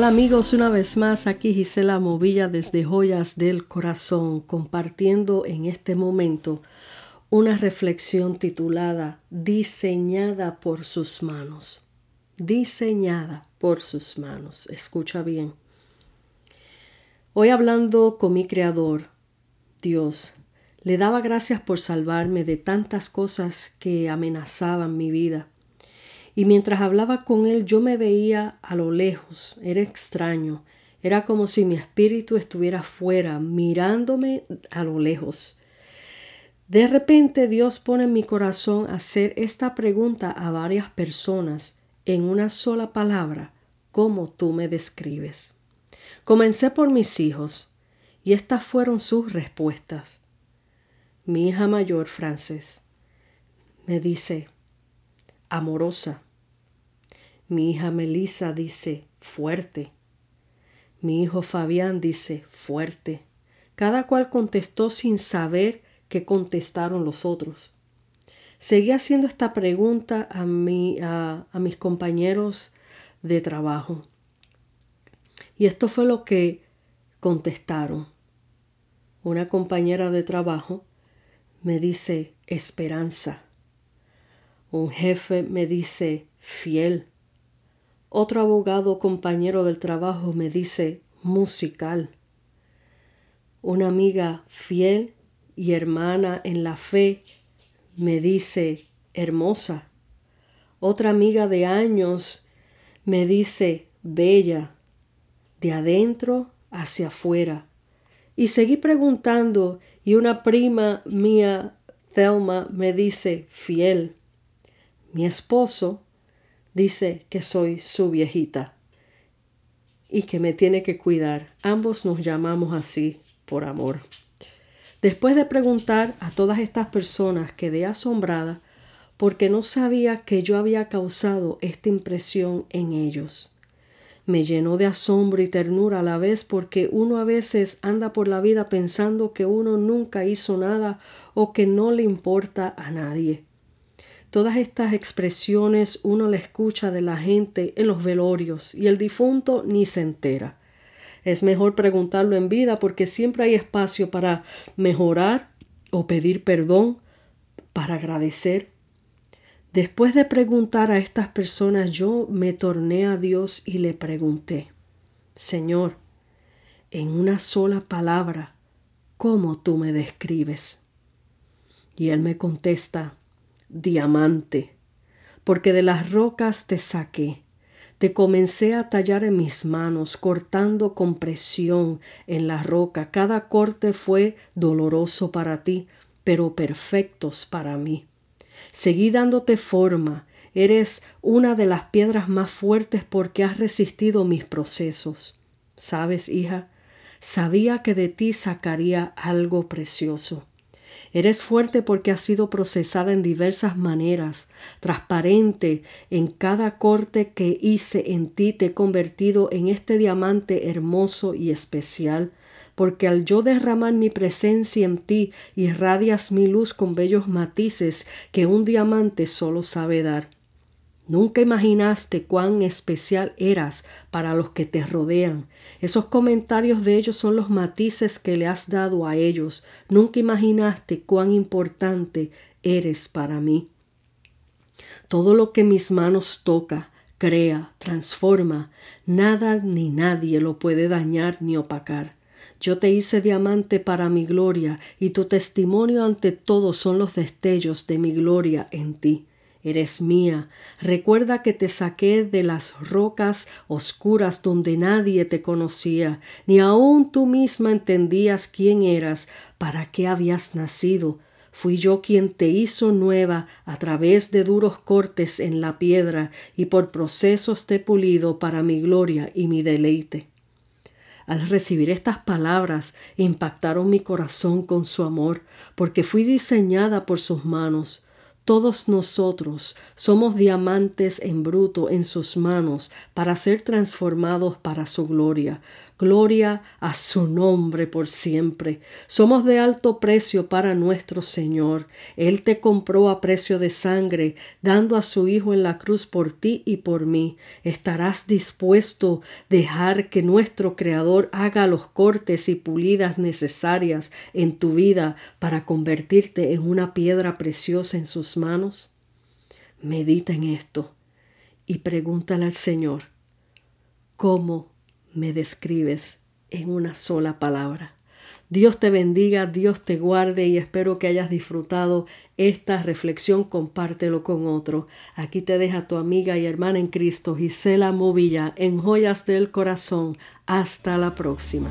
Hola amigos, una vez más aquí Gisela Movilla desde Joyas del Corazón, compartiendo en este momento una reflexión titulada Diseñada por sus manos. Diseñada por sus manos. Escucha bien. Hoy hablando con mi Creador, Dios, le daba gracias por salvarme de tantas cosas que amenazaban mi vida y mientras hablaba con él yo me veía a lo lejos, era extraño, era como si mi espíritu estuviera fuera, mirándome a lo lejos. De repente Dios pone en mi corazón hacer esta pregunta a varias personas en una sola palabra, ¿cómo tú me describes? Comencé por mis hijos y estas fueron sus respuestas. Mi hija mayor, Frances, me dice, amorosa. Mi hija Melissa dice fuerte. Mi hijo Fabián dice fuerte. Cada cual contestó sin saber qué contestaron los otros. Seguí haciendo esta pregunta a, a, a mis compañeros de trabajo. Y esto fue lo que contestaron. Una compañera de trabajo me dice esperanza. Un jefe me dice fiel. Otro abogado compañero del trabajo me dice musical. Una amiga fiel y hermana en la fe me dice hermosa. Otra amiga de años me dice bella, de adentro hacia afuera. Y seguí preguntando y una prima mía, Thelma, me dice fiel. Mi esposo dice que soy su viejita y que me tiene que cuidar. Ambos nos llamamos así por amor. Después de preguntar a todas estas personas, quedé asombrada porque no sabía que yo había causado esta impresión en ellos. Me llenó de asombro y ternura a la vez porque uno a veces anda por la vida pensando que uno nunca hizo nada o que no le importa a nadie. Todas estas expresiones uno le escucha de la gente en los velorios y el difunto ni se entera. Es mejor preguntarlo en vida porque siempre hay espacio para mejorar o pedir perdón, para agradecer. Después de preguntar a estas personas, yo me torné a Dios y le pregunté, Señor, en una sola palabra, ¿cómo tú me describes? Y él me contesta, diamante, porque de las rocas te saqué. Te comencé a tallar en mis manos, cortando con presión en la roca. Cada corte fue doloroso para ti, pero perfectos para mí. Seguí dándote forma. Eres una de las piedras más fuertes porque has resistido mis procesos. ¿Sabes, hija? Sabía que de ti sacaría algo precioso. Eres fuerte porque has sido procesada en diversas maneras, transparente. En cada corte que hice en ti te he convertido en este diamante hermoso y especial, porque al yo derramar mi presencia en ti irradias mi luz con bellos matices que un diamante solo sabe dar. Nunca imaginaste cuán especial eras para los que te rodean. Esos comentarios de ellos son los matices que le has dado a ellos. Nunca imaginaste cuán importante eres para mí. Todo lo que mis manos toca, crea, transforma, nada ni nadie lo puede dañar ni opacar. Yo te hice diamante para mi gloria, y tu testimonio ante todo son los destellos de mi gloria en ti. Eres mía. Recuerda que te saqué de las rocas oscuras donde nadie te conocía, ni aun tú misma entendías quién eras, para qué habías nacido. Fui yo quien te hizo nueva a través de duros cortes en la piedra y por procesos te pulido para mi gloria y mi deleite. Al recibir estas palabras impactaron mi corazón con su amor, porque fui diseñada por sus manos Todos nosotros somos diamantes en bruto en sus manos para ser transformados para su gloria. Gloria a su nombre por siempre. Somos de alto precio para nuestro Señor. Él te compró a precio de sangre, dando a su Hijo en la cruz por ti y por mí. ¿Estarás dispuesto a dejar que nuestro Creador haga los cortes y pulidas necesarias en tu vida para convertirte en una piedra preciosa en sus manos? Medita en esto y pregúntale al Señor, ¿cómo me describes en una sola palabra? Dios te bendiga, Dios te guarde y espero que hayas disfrutado esta reflexión. Compártelo con otro. Aquí te deja tu amiga y hermana en Cristo, Gisela Movilla, en Joyas del Corazón. Hasta la próxima.